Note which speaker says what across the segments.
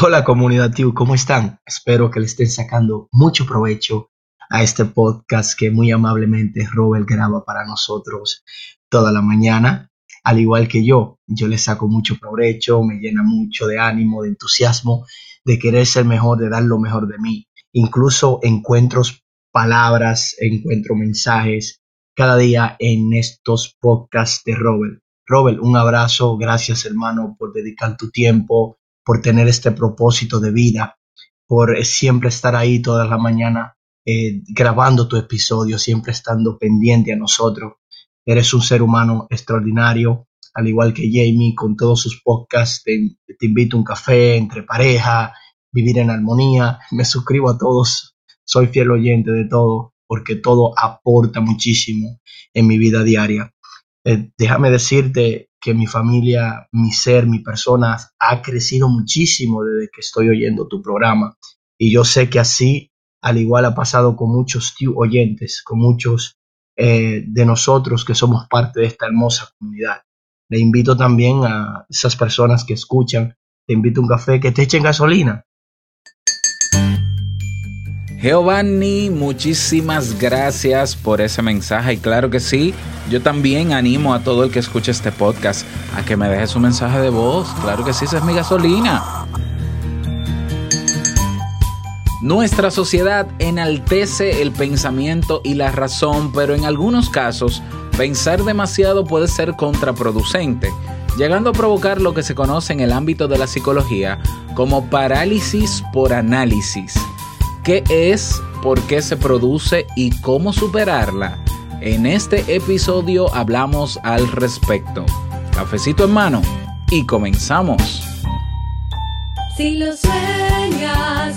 Speaker 1: Hola comunidad TIU, ¿cómo están? Espero que le estén sacando mucho provecho a este podcast que muy amablemente Robert graba para nosotros toda la mañana. Al igual que yo, yo le saco mucho provecho, me llena mucho de ánimo, de entusiasmo, de querer ser mejor, de dar lo mejor de mí. Incluso encuentros palabras, encuentro mensajes cada día en estos podcasts de Robert. Robert, un abrazo, gracias hermano por dedicar tu tiempo, por tener este propósito de vida, por siempre estar ahí toda la mañana eh, grabando tu episodio, siempre estando pendiente a nosotros. Eres un ser humano extraordinario, al igual que Jamie, con todos sus podcasts. Te, te invito a un café entre pareja, vivir en armonía. Me suscribo a todos, soy fiel oyente de todo, porque todo aporta muchísimo en mi vida diaria. Eh, déjame decirte que mi familia, mi ser, mi persona ha crecido muchísimo desde que estoy oyendo tu programa. Y yo sé que así, al igual ha pasado con muchos oyentes, con muchos eh, de nosotros que somos parte de esta hermosa comunidad. Le invito también a esas personas que escuchan, te invito a un café, que te echen gasolina,
Speaker 2: Giovanni, muchísimas gracias por ese mensaje y claro que sí, yo también animo a todo el que escuche este podcast a que me deje su mensaje de voz, claro que sí, esa es mi gasolina. Nuestra sociedad enaltece el pensamiento y la razón, pero en algunos casos pensar demasiado puede ser contraproducente, llegando a provocar lo que se conoce en el ámbito de la psicología como parálisis por análisis qué es, por qué se produce y cómo superarla. En este episodio hablamos al respecto. Cafecito en mano y comenzamos.
Speaker 3: Si lo sueñas,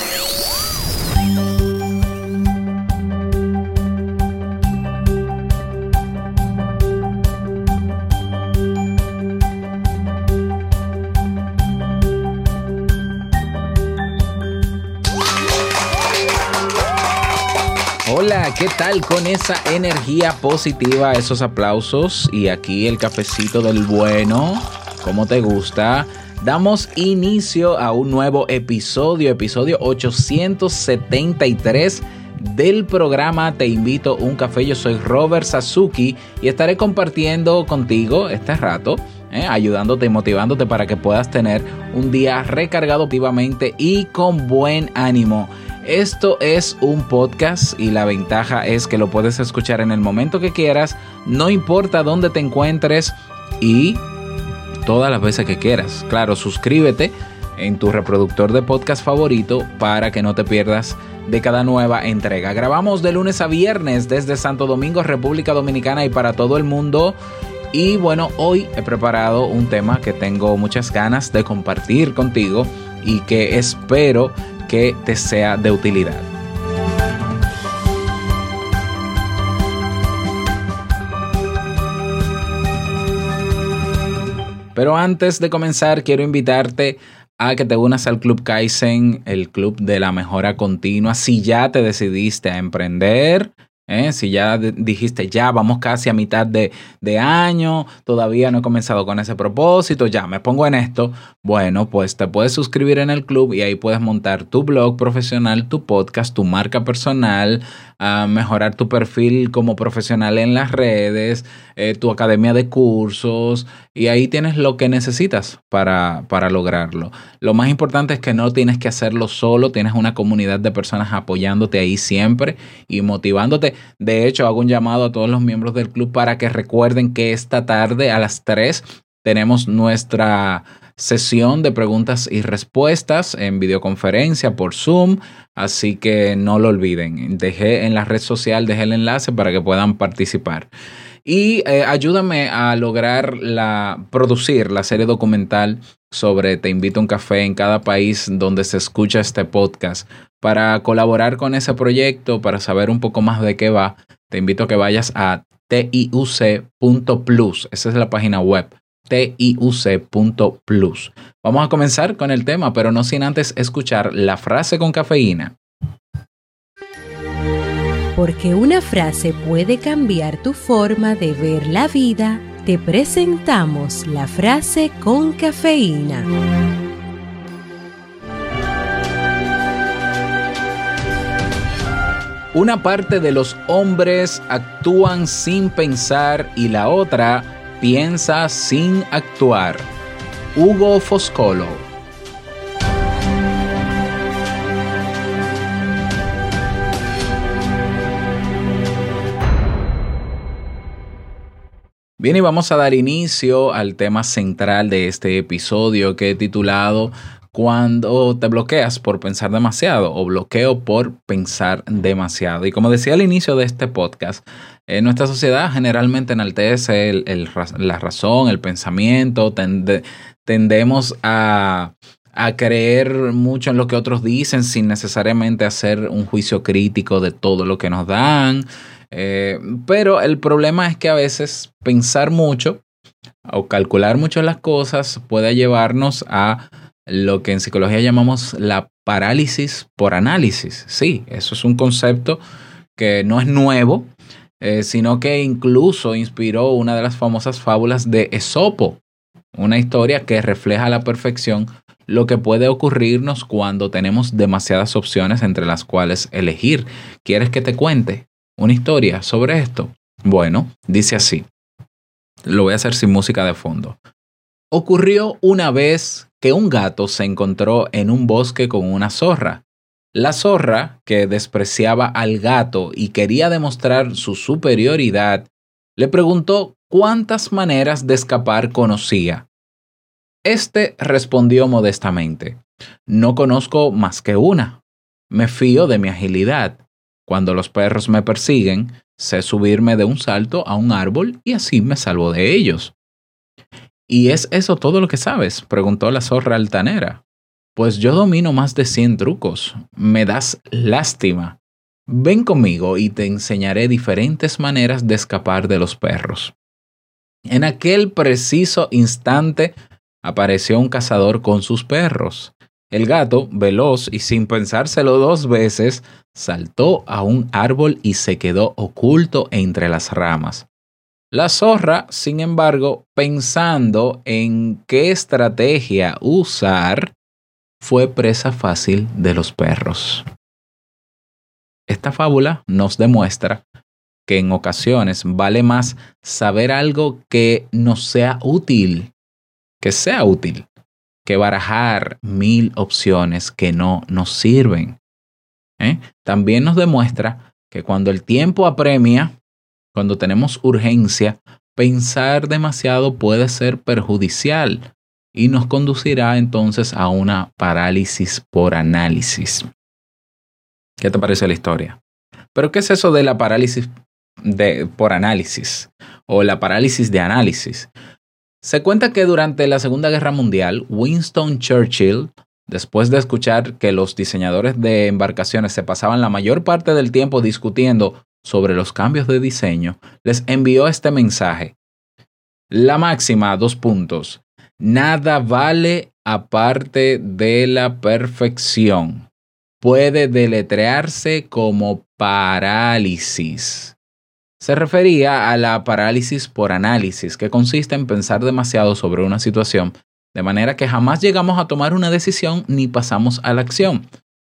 Speaker 2: Hola, ¿qué tal con esa energía positiva, esos aplausos y aquí el cafecito del bueno? ¿Cómo te gusta? Damos inicio a un nuevo episodio, episodio 873 del programa Te invito a un café. Yo soy Robert Sasuki y estaré compartiendo contigo este rato. Eh, ayudándote y motivándote para que puedas tener un día recargado activamente y con buen ánimo. Esto es un podcast y la ventaja es que lo puedes escuchar en el momento que quieras, no importa dónde te encuentres y todas las veces que quieras. Claro, suscríbete en tu reproductor de podcast favorito para que no te pierdas de cada nueva entrega. Grabamos de lunes a viernes desde Santo Domingo, República Dominicana y para todo el mundo. Y bueno, hoy he preparado un tema que tengo muchas ganas de compartir contigo y que espero que te sea de utilidad. Pero antes de comenzar, quiero invitarte a que te unas al Club Kaizen, el club de la mejora continua. Si ya te decidiste a emprender, ¿eh? Si ya dijiste, ya vamos casi a mitad de, de, año, todavía no he comenzado con ese propósito, ya me pongo en esto, bueno, pues te puedes suscribir en el club y ahí puedes montar tu blog profesional, tu podcast, tu marca personal, a mejorar tu perfil como profesional en las redes, eh, tu academia de cursos y ahí tienes lo que necesitas para, para lograrlo. Lo más importante es que no tienes que hacerlo solo, tienes una comunidad de personas apoyándote ahí siempre y motivándote. De hecho, hago un llamado a todos los miembros del club para que recuerden que esta tarde a las 3 tenemos nuestra sesión de preguntas y respuestas en videoconferencia por Zoom, así que no lo olviden. Dejé en la red social, dejé el enlace para que puedan participar. Y eh, ayúdame a lograr la, producir la serie documental sobre Te invito a un café en cada país donde se escucha este podcast. Para colaborar con ese proyecto, para saber un poco más de qué va, te invito a que vayas a tiuc.plus. Esa es la página web tiuc.plus. Vamos a comenzar con el tema, pero no sin antes escuchar la frase con cafeína.
Speaker 4: Porque una frase puede cambiar tu forma de ver la vida, te presentamos la frase con cafeína.
Speaker 2: Una parte de los hombres actúan sin pensar y la otra piensa sin actuar. Hugo Foscolo. Bien, y vamos a dar inicio al tema central de este episodio que he titulado Cuando te bloqueas por pensar demasiado o bloqueo por pensar demasiado. Y como decía al inicio de este podcast, en nuestra sociedad generalmente enaltece la razón, el pensamiento, tendemos a, a creer mucho en lo que otros dicen sin necesariamente hacer un juicio crítico de todo lo que nos dan. Eh, pero el problema es que a veces pensar mucho o calcular mucho las cosas puede llevarnos a lo que en psicología llamamos la parálisis por análisis. Sí, eso es un concepto que no es nuevo, eh, sino que incluso inspiró una de las famosas fábulas de Esopo, una historia que refleja a la perfección lo que puede ocurrirnos cuando tenemos demasiadas opciones entre las cuales elegir. ¿Quieres que te cuente? una historia sobre esto? Bueno, dice así. Lo voy a hacer sin música de fondo. Ocurrió una vez que un gato se encontró en un bosque con una zorra. La zorra, que despreciaba al gato y quería demostrar su superioridad, le preguntó cuántas maneras de escapar conocía. Este respondió modestamente, no conozco más que una. Me fío de mi agilidad. Cuando los perros me persiguen, sé subirme de un salto a un árbol y así me salvo de ellos. ¿Y es eso todo lo que sabes? preguntó la zorra altanera. Pues yo domino más de cien trucos. Me das lástima. Ven conmigo y te enseñaré diferentes maneras de escapar de los perros. En aquel preciso instante apareció un cazador con sus perros. El gato, veloz y sin pensárselo dos veces, saltó a un árbol y se quedó oculto entre las ramas. La zorra, sin embargo, pensando en qué estrategia usar, fue presa fácil de los perros. Esta fábula nos demuestra que en ocasiones vale más saber algo que nos sea útil, que sea útil, que barajar mil opciones que no nos sirven. ¿eh? También nos demuestra que cuando el tiempo apremia, cuando tenemos urgencia, pensar demasiado puede ser perjudicial y nos conducirá entonces a una parálisis por análisis. ¿Qué te parece la historia? Pero ¿qué es eso de la parálisis de, por análisis o la parálisis de análisis? Se cuenta que durante la Segunda Guerra Mundial, Winston Churchill después de escuchar que los diseñadores de embarcaciones se pasaban la mayor parte del tiempo discutiendo sobre los cambios de diseño, les envió este mensaje. La máxima, dos puntos. Nada vale aparte de la perfección. Puede deletrearse como parálisis. Se refería a la parálisis por análisis, que consiste en pensar demasiado sobre una situación de manera que jamás llegamos a tomar una decisión ni pasamos a la acción.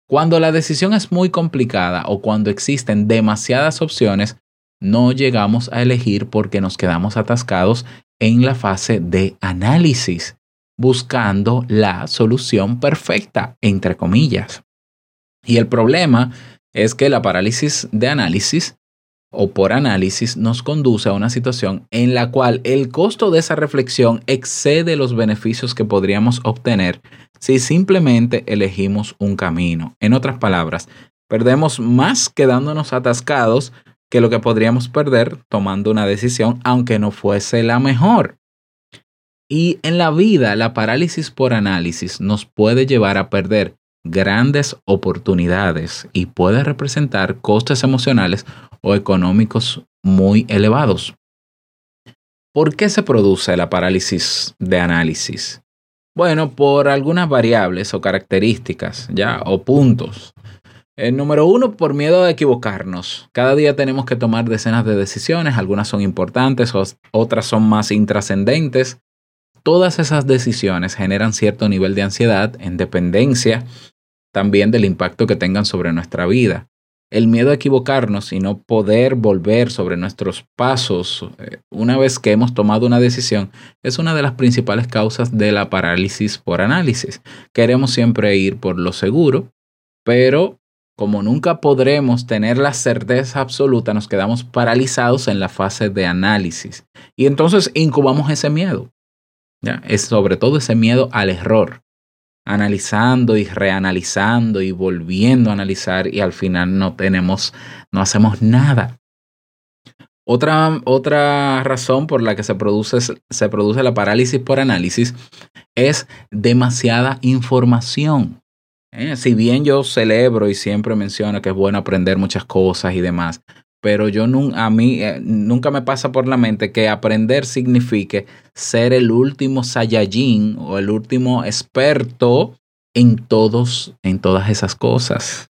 Speaker 2: Cuando la decisión es muy complicada o cuando existen demasiadas opciones, no llegamos a elegir porque nos quedamos atascados en la fase de análisis, buscando la solución perfecta, entre comillas. Y el problema es que la parálisis de análisis o por análisis nos conduce a una situación en la cual el costo de esa reflexión excede los beneficios que podríamos obtener si simplemente elegimos un camino. En otras palabras, perdemos más quedándonos atascados que lo que podríamos perder tomando una decisión aunque no fuese la mejor. Y en la vida, la parálisis por análisis nos puede llevar a perder grandes oportunidades y puede representar costes emocionales o económicos muy elevados. ¿Por qué se produce la parálisis de análisis? Bueno, por algunas variables o características, ya, o puntos. El número uno, por miedo a equivocarnos. Cada día tenemos que tomar decenas de decisiones, algunas son importantes, otras son más intrascendentes. Todas esas decisiones generan cierto nivel de ansiedad en dependencia también del impacto que tengan sobre nuestra vida. El miedo a equivocarnos y no poder volver sobre nuestros pasos eh, una vez que hemos tomado una decisión es una de las principales causas de la parálisis por análisis. Queremos siempre ir por lo seguro, pero como nunca podremos tener la certeza absoluta, nos quedamos paralizados en la fase de análisis. Y entonces incubamos ese miedo. ¿ya? Es sobre todo ese miedo al error analizando y reanalizando y volviendo a analizar y al final no tenemos, no hacemos nada. Otra, otra razón por la que se produce, se produce la parálisis por análisis es demasiada información. ¿eh? Si bien yo celebro y siempre menciono que es bueno aprender muchas cosas y demás, pero yo a mí eh, nunca me pasa por la mente que aprender signifique ser el último Saiyajin o el último experto en todos, en todas esas cosas.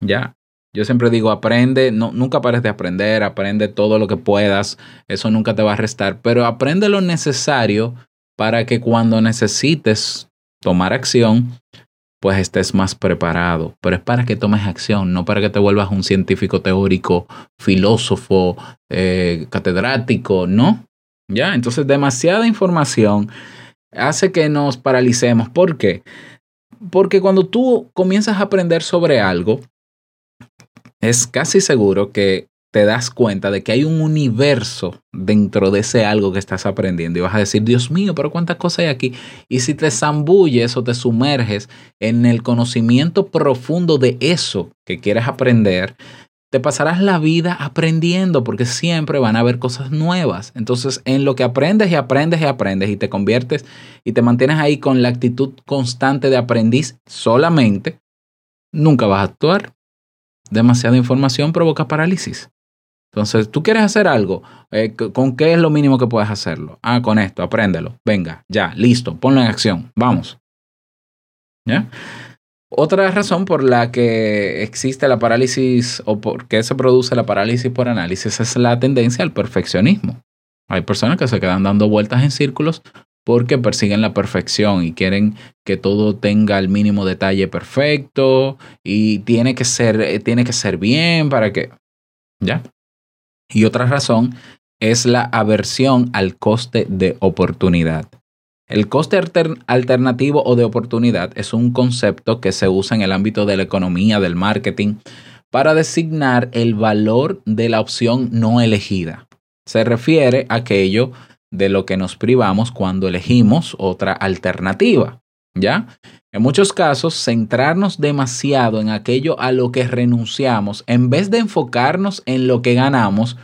Speaker 2: Ya. Yo siempre digo, aprende, no, nunca pares de aprender, aprende todo lo que puedas, eso nunca te va a restar, pero aprende lo necesario para que cuando necesites tomar acción, pues estés más preparado. Pero es para que tomes acción, no para que te vuelvas un científico teórico, filósofo, eh, catedrático, ¿no? Ya, entonces demasiada información hace que nos paralicemos. ¿Por qué? Porque cuando tú comienzas a aprender sobre algo, es casi seguro que te das cuenta de que hay un universo dentro de ese algo que estás aprendiendo y vas a decir, Dios mío, pero cuántas cosas hay aquí. Y si te zambulles o te sumerges en el conocimiento profundo de eso que quieres aprender, te pasarás la vida aprendiendo porque siempre van a haber cosas nuevas. Entonces, en lo que aprendes y aprendes y aprendes y te conviertes y te mantienes ahí con la actitud constante de aprendiz solamente, nunca vas a actuar. Demasiada información provoca parálisis. Entonces, tú quieres hacer algo, eh, ¿con qué es lo mínimo que puedes hacerlo? Ah, con esto, apréndelo. Venga, ya, listo, ponlo en acción, vamos. ¿Ya? Otra razón por la que existe la parálisis o por qué se produce la parálisis por análisis es la tendencia al perfeccionismo. Hay personas que se quedan dando vueltas en círculos porque persiguen la perfección y quieren que todo tenga el mínimo detalle perfecto y tiene que ser, eh, tiene que ser bien para que... ¿Ya? Y otra razón es la aversión al coste de oportunidad. El coste alternativo o de oportunidad es un concepto que se usa en el ámbito de la economía, del marketing, para designar el valor de la opción no elegida. Se refiere a aquello de lo que nos privamos cuando elegimos otra alternativa. ¿Ya? En muchos casos, centrarnos demasiado en aquello a lo que renunciamos, en vez de enfocarnos en lo que ganamos,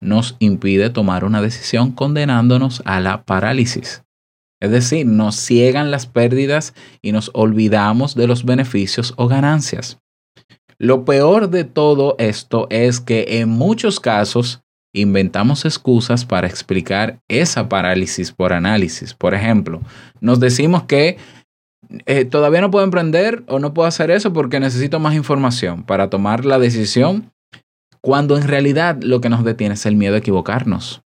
Speaker 2: nos impide tomar una decisión condenándonos a la parálisis. Es decir, nos ciegan las pérdidas y nos olvidamos de los beneficios o ganancias. Lo peor de todo esto es que en muchos casos inventamos excusas para explicar esa parálisis por análisis. Por ejemplo, nos decimos que eh, todavía no puedo emprender o no puedo hacer eso porque necesito más información para tomar la decisión, cuando en realidad lo que nos detiene es el miedo a equivocarnos.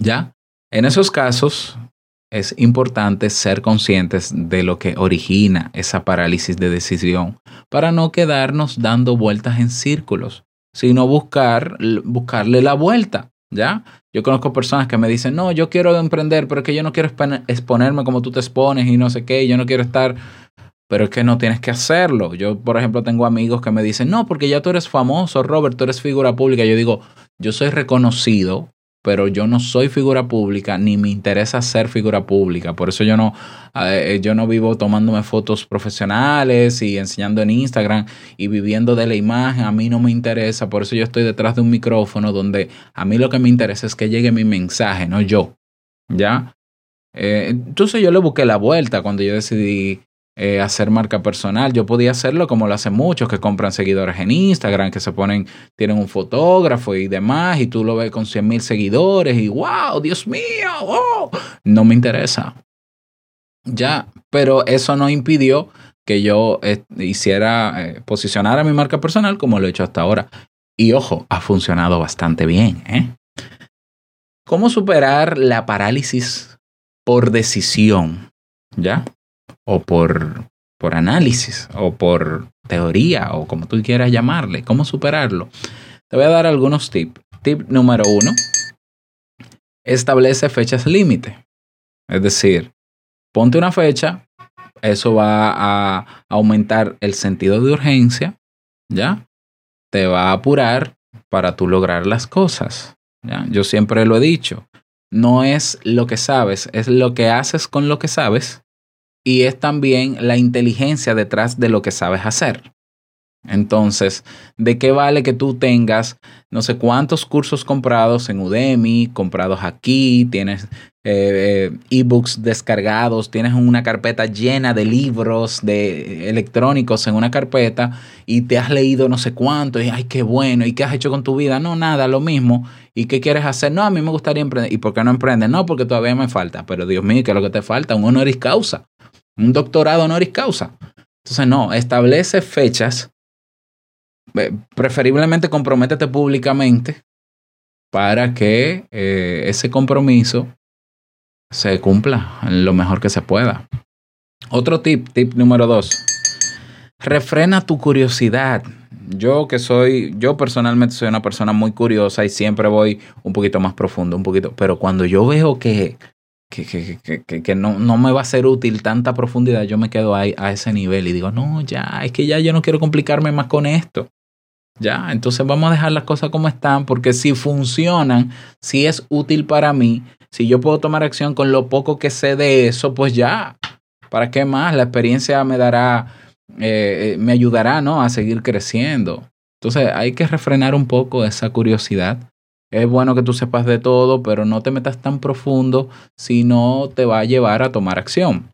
Speaker 2: ¿Ya? En esos casos es importante ser conscientes de lo que origina esa parálisis de decisión para no quedarnos dando vueltas en círculos, sino buscar, buscarle la vuelta. ¿Ya? Yo conozco personas que me dicen, no, yo quiero emprender, pero es que yo no quiero exponerme como tú te expones y no sé qué, yo no quiero estar, pero es que no tienes que hacerlo. Yo, por ejemplo, tengo amigos que me dicen, no, porque ya tú eres famoso, Robert, tú eres figura pública. Yo digo, yo soy reconocido, pero yo no soy figura pública ni me interesa ser figura pública. Por eso yo no, eh, yo no vivo tomándome fotos profesionales y enseñando en Instagram y viviendo de la imagen. A mí no me interesa. Por eso yo estoy detrás de un micrófono donde a mí lo que me interesa es que llegue mi mensaje, no yo. ¿Ya? Eh, entonces yo le busqué la vuelta cuando yo decidí eh, hacer marca personal. Yo podía hacerlo como lo hacen muchos que compran seguidores en Instagram, que se ponen, tienen un fotógrafo y demás, y tú lo ves con 100 mil seguidores y wow, Dios mío, oh". no me interesa. Ya, pero eso no impidió que yo eh, hiciera, eh, posicionar a mi marca personal como lo he hecho hasta ahora. Y ojo, ha funcionado bastante bien. ¿eh? ¿Cómo superar la parálisis por decisión? ¿Ya? O por, por análisis o por teoría o como tú quieras llamarle, cómo superarlo. Te voy a dar algunos tips. Tip número uno, establece fechas límite. Es decir, ponte una fecha, eso va a aumentar el sentido de urgencia, ¿ya? Te va a apurar para tú lograr las cosas. ¿ya? Yo siempre lo he dicho, no es lo que sabes, es lo que haces con lo que sabes y es también la inteligencia detrás de lo que sabes hacer. Entonces, ¿de qué vale que tú tengas no sé cuántos cursos comprados en Udemy, comprados aquí, tienes eh, eh, ebooks descargados, tienes una carpeta llena de libros de electrónicos en una carpeta y te has leído no sé cuánto y ay, qué bueno, ¿y qué has hecho con tu vida? No, nada, lo mismo. ¿Y qué quieres hacer? No, a mí me gustaría emprender. ¿Y por qué no emprendes? No, porque todavía me falta. Pero Dios mío, ¿qué es lo que te falta? Un honoris causa un doctorado honoris causa. Entonces, no, establece fechas, preferiblemente comprométete públicamente para que eh, ese compromiso se cumpla lo mejor que se pueda. Otro tip, tip número dos, refrena tu curiosidad. Yo que soy, yo personalmente soy una persona muy curiosa y siempre voy un poquito más profundo, un poquito, pero cuando yo veo que que, que, que, que, no, no me va a ser útil tanta profundidad, yo me quedo ahí a ese nivel y digo, no, ya, es que ya yo no quiero complicarme más con esto. Ya, entonces vamos a dejar las cosas como están, porque si funcionan, si es útil para mí, si yo puedo tomar acción con lo poco que sé de eso, pues ya, ¿para qué más? La experiencia me dará, eh, me ayudará, ¿no? A seguir creciendo. Entonces hay que refrenar un poco esa curiosidad es bueno que tú sepas de todo, pero no te metas tan profundo si no te va a llevar a tomar acción.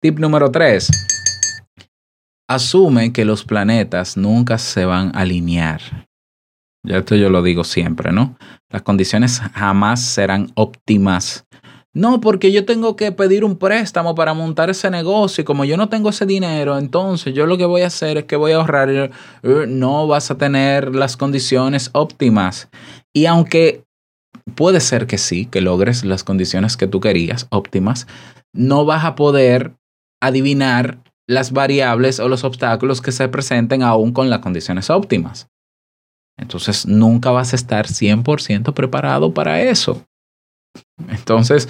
Speaker 2: Tip número 3. Asume que los planetas nunca se van a alinear. Ya esto yo lo digo siempre, ¿no? Las condiciones jamás serán óptimas. No, porque yo tengo que pedir un préstamo para montar ese negocio y como yo no tengo ese dinero, entonces yo lo que voy a hacer es que voy a ahorrar. Eh, no vas a tener las condiciones óptimas. Y aunque puede ser que sí, que logres las condiciones que tú querías, óptimas, no vas a poder adivinar las variables o los obstáculos que se presenten aún con las condiciones óptimas. Entonces nunca vas a estar 100% preparado para eso. Entonces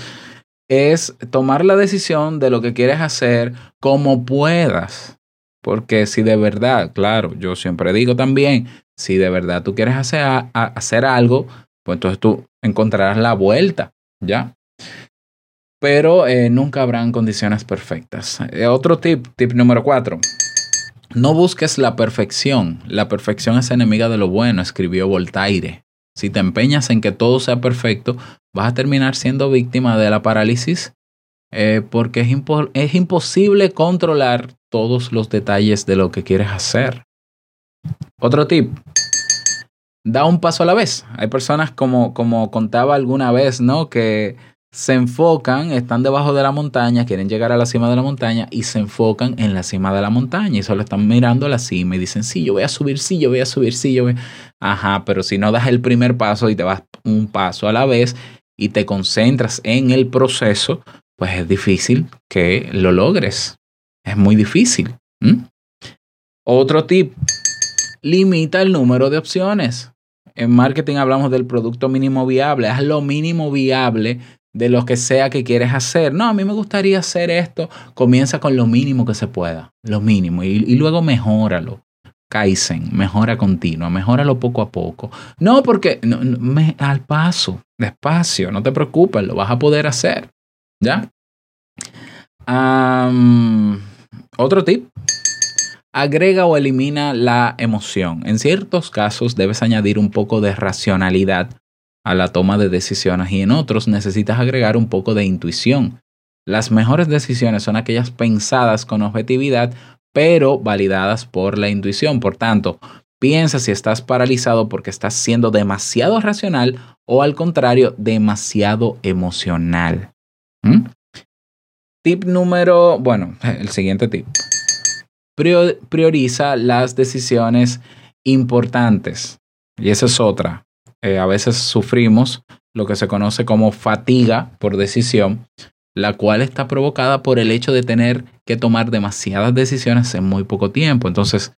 Speaker 2: es tomar la decisión de lo que quieres hacer como puedas. Porque si de verdad, claro, yo siempre digo también, si de verdad tú quieres hacer, hacer algo, pues entonces tú encontrarás la vuelta, ¿ya? Pero eh, nunca habrán condiciones perfectas. Eh, otro tip, tip número cuatro. No busques la perfección. La perfección es enemiga de lo bueno, escribió Voltaire. Si te empeñas en que todo sea perfecto, vas a terminar siendo víctima de la parálisis eh, porque es, es imposible controlar todos los detalles de lo que quieres hacer. Otro tip, da un paso a la vez. Hay personas como, como contaba alguna vez, ¿no? Que se enfocan, están debajo de la montaña, quieren llegar a la cima de la montaña y se enfocan en la cima de la montaña y solo están mirando a la cima y dicen, sí, yo voy a subir, sí, yo voy a subir, sí, yo voy. Ajá, pero si no das el primer paso y te vas un paso a la vez y te concentras en el proceso, pues es difícil que lo logres. Es muy difícil. Otro tip, limita el número de opciones. En marketing hablamos del producto mínimo viable. Haz lo mínimo viable de lo que sea que quieres hacer. No, a mí me gustaría hacer esto. Comienza con lo mínimo que se pueda. Lo mínimo. Y, luego mejóralo. Kaizen, mejora continua, mejóralo poco a poco. No porque me, al paso, despacio, no te preocupes, lo vas a poder hacer. ¿Ya? Otro tip. Agrega o elimina la emoción. En ciertos casos debes añadir un poco de racionalidad a la toma de decisiones y en otros necesitas agregar un poco de intuición. Las mejores decisiones son aquellas pensadas con objetividad pero validadas por la intuición. Por tanto, piensa si estás paralizado porque estás siendo demasiado racional o al contrario, demasiado emocional. ¿Mm? Tip número, bueno, el siguiente tip. Prioriza las decisiones importantes. Y esa es otra. Eh, a veces sufrimos lo que se conoce como fatiga por decisión, la cual está provocada por el hecho de tener que tomar demasiadas decisiones en muy poco tiempo. Entonces,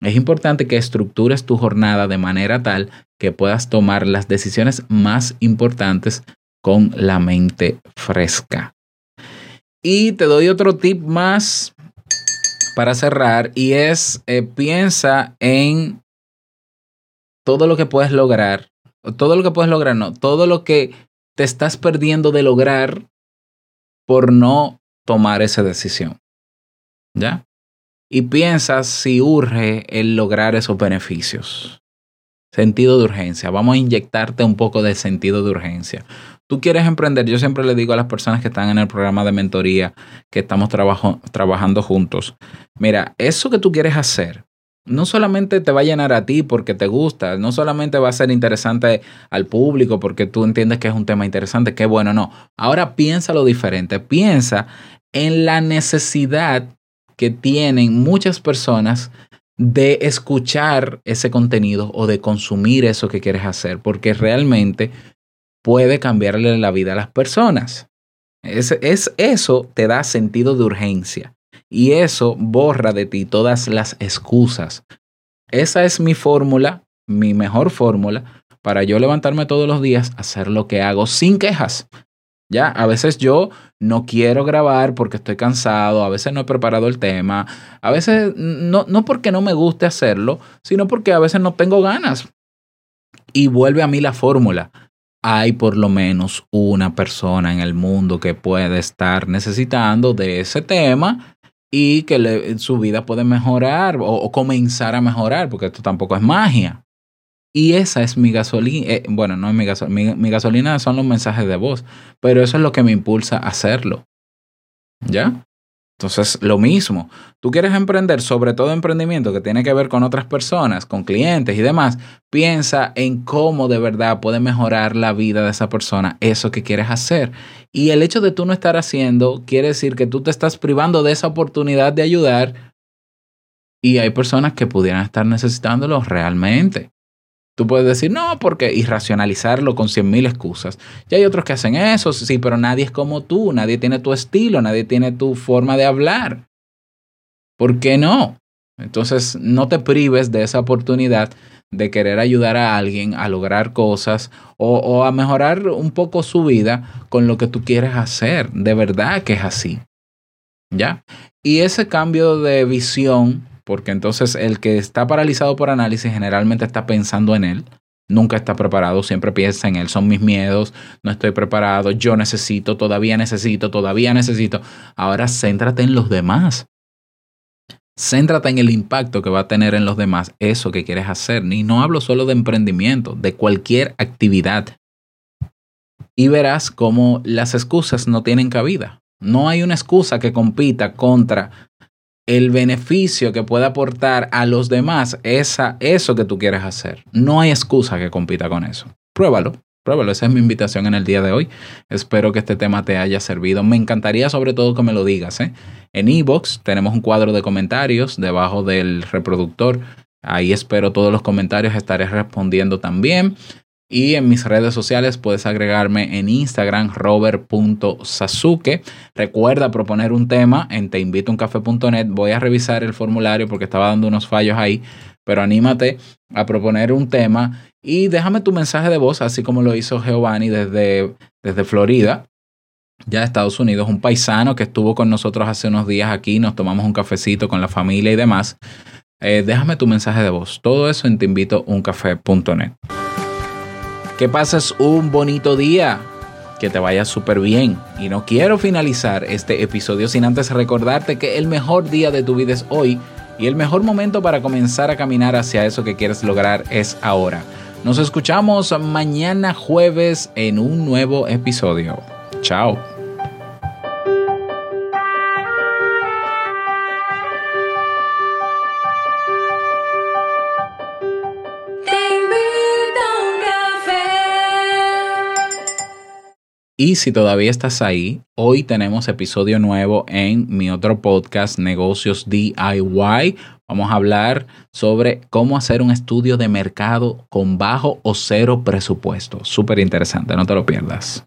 Speaker 2: es importante que estructures tu jornada de manera tal que puedas tomar las decisiones más importantes con la mente fresca. Y te doy otro tip más para cerrar y es eh, piensa en todo lo que puedes lograr, todo lo que puedes lograr, no, todo lo que te estás perdiendo de lograr por no tomar esa decisión. ¿Ya? Y piensas si urge el lograr esos beneficios. Sentido de urgencia. Vamos a inyectarte un poco de sentido de urgencia. Tú quieres emprender, yo siempre le digo a las personas que están en el programa de mentoría, que estamos trabajando juntos, mira, eso que tú quieres hacer, no solamente te va a llenar a ti porque te gusta, no solamente va a ser interesante al público porque tú entiendes que es un tema interesante, qué bueno, no. Ahora piensa lo diferente, piensa en la necesidad que tienen muchas personas de escuchar ese contenido o de consumir eso que quieres hacer, porque realmente puede cambiarle la vida a las personas. Es, es, eso te da sentido de urgencia y eso borra de ti todas las excusas. Esa es mi fórmula, mi mejor fórmula para yo levantarme todos los días, hacer lo que hago sin quejas. Ya, a veces yo no quiero grabar porque estoy cansado, a veces no he preparado el tema, a veces no, no porque no me guste hacerlo, sino porque a veces no tengo ganas. Y vuelve a mí la fórmula. Hay por lo menos una persona en el mundo que puede estar necesitando de ese tema y que su vida puede mejorar o, comenzar a mejorar, porque esto tampoco es magia. Y esa es mi gasolina, eh, bueno, no es mi gasolina, mi, gasolina son los mensajes de voz, pero eso es lo que me impulsa a hacerlo. ¿Ya? Entonces, lo mismo, tú quieres emprender, sobre todo emprendimiento que tiene que ver con otras personas, con clientes y demás, piensa en cómo de verdad puede mejorar la vida de esa persona, eso que quieres hacer. Y el hecho de tú no estar haciendo quiere decir que tú te estás privando de esa oportunidad de ayudar y hay personas que pudieran estar necesitándolo realmente. Tú puedes decir, no, porque irracionalizarlo con cien mil excusas. Y hay otros que hacen eso, sí, pero nadie es como tú, nadie tiene tu estilo, nadie tiene tu forma de hablar. ¿Por qué no? Entonces, no te prives de esa oportunidad de querer ayudar a alguien a lograr cosas o, a mejorar un poco su vida con lo que tú quieres hacer. De verdad que es así. ¿Ya? Y ese cambio de visión porque entonces el que está paralizado por análisis generalmente está pensando en él, nunca está preparado, siempre piensa en él, son mis miedos, no estoy preparado, yo necesito, todavía necesito, todavía necesito. Ahora céntrate en los demás. Céntrate en el impacto que va a tener en los demás eso que quieres hacer. Y no hablo solo de emprendimiento, de cualquier actividad. Y verás cómo las excusas no tienen cabida. No hay una excusa que compita contra el beneficio que puede aportar a los demás esa, eso que tú quieres hacer. No hay excusa que compita con eso. Pruébalo, pruébalo. Esa es mi invitación en el día de hoy. Espero que este tema te haya servido. Me encantaría sobre todo que me lo digas. ¿eh? En Evox tenemos un cuadro de comentarios debajo del reproductor. Ahí espero todos los comentarios, estaré respondiendo también. Y en mis redes sociales puedes agregarme en Instagram robert.sasuke. Recuerda proponer un tema en teinvitouncafé.net. Voy a revisar el formulario porque estaba dando unos fallos ahí, pero anímate a proponer un tema y déjame tu mensaje de voz, así como lo hizo Giovanni desde, desde Florida, ya Estados Unidos, un paisano que estuvo con nosotros hace unos días aquí, nos tomamos un cafecito con la familia y demás. eh, déjame tu mensaje de voz. Todo eso en teinvitouncafé.net. Que pases un bonito día, que te vaya súper bien. Y no quiero finalizar este episodio sin antes recordarte que el mejor día de tu vida es hoy y el mejor momento para comenzar a caminar hacia eso que quieres lograr es ahora. Nos escuchamos mañana jueves en un nuevo episodio. Chao. Y si todavía estás ahí, hoy tenemos episodio nuevo en mi otro podcast, Negocios DIY. Vamos a hablar sobre cómo hacer un estudio de mercado con bajo o cero presupuesto. Súper interesante, no te lo pierdas.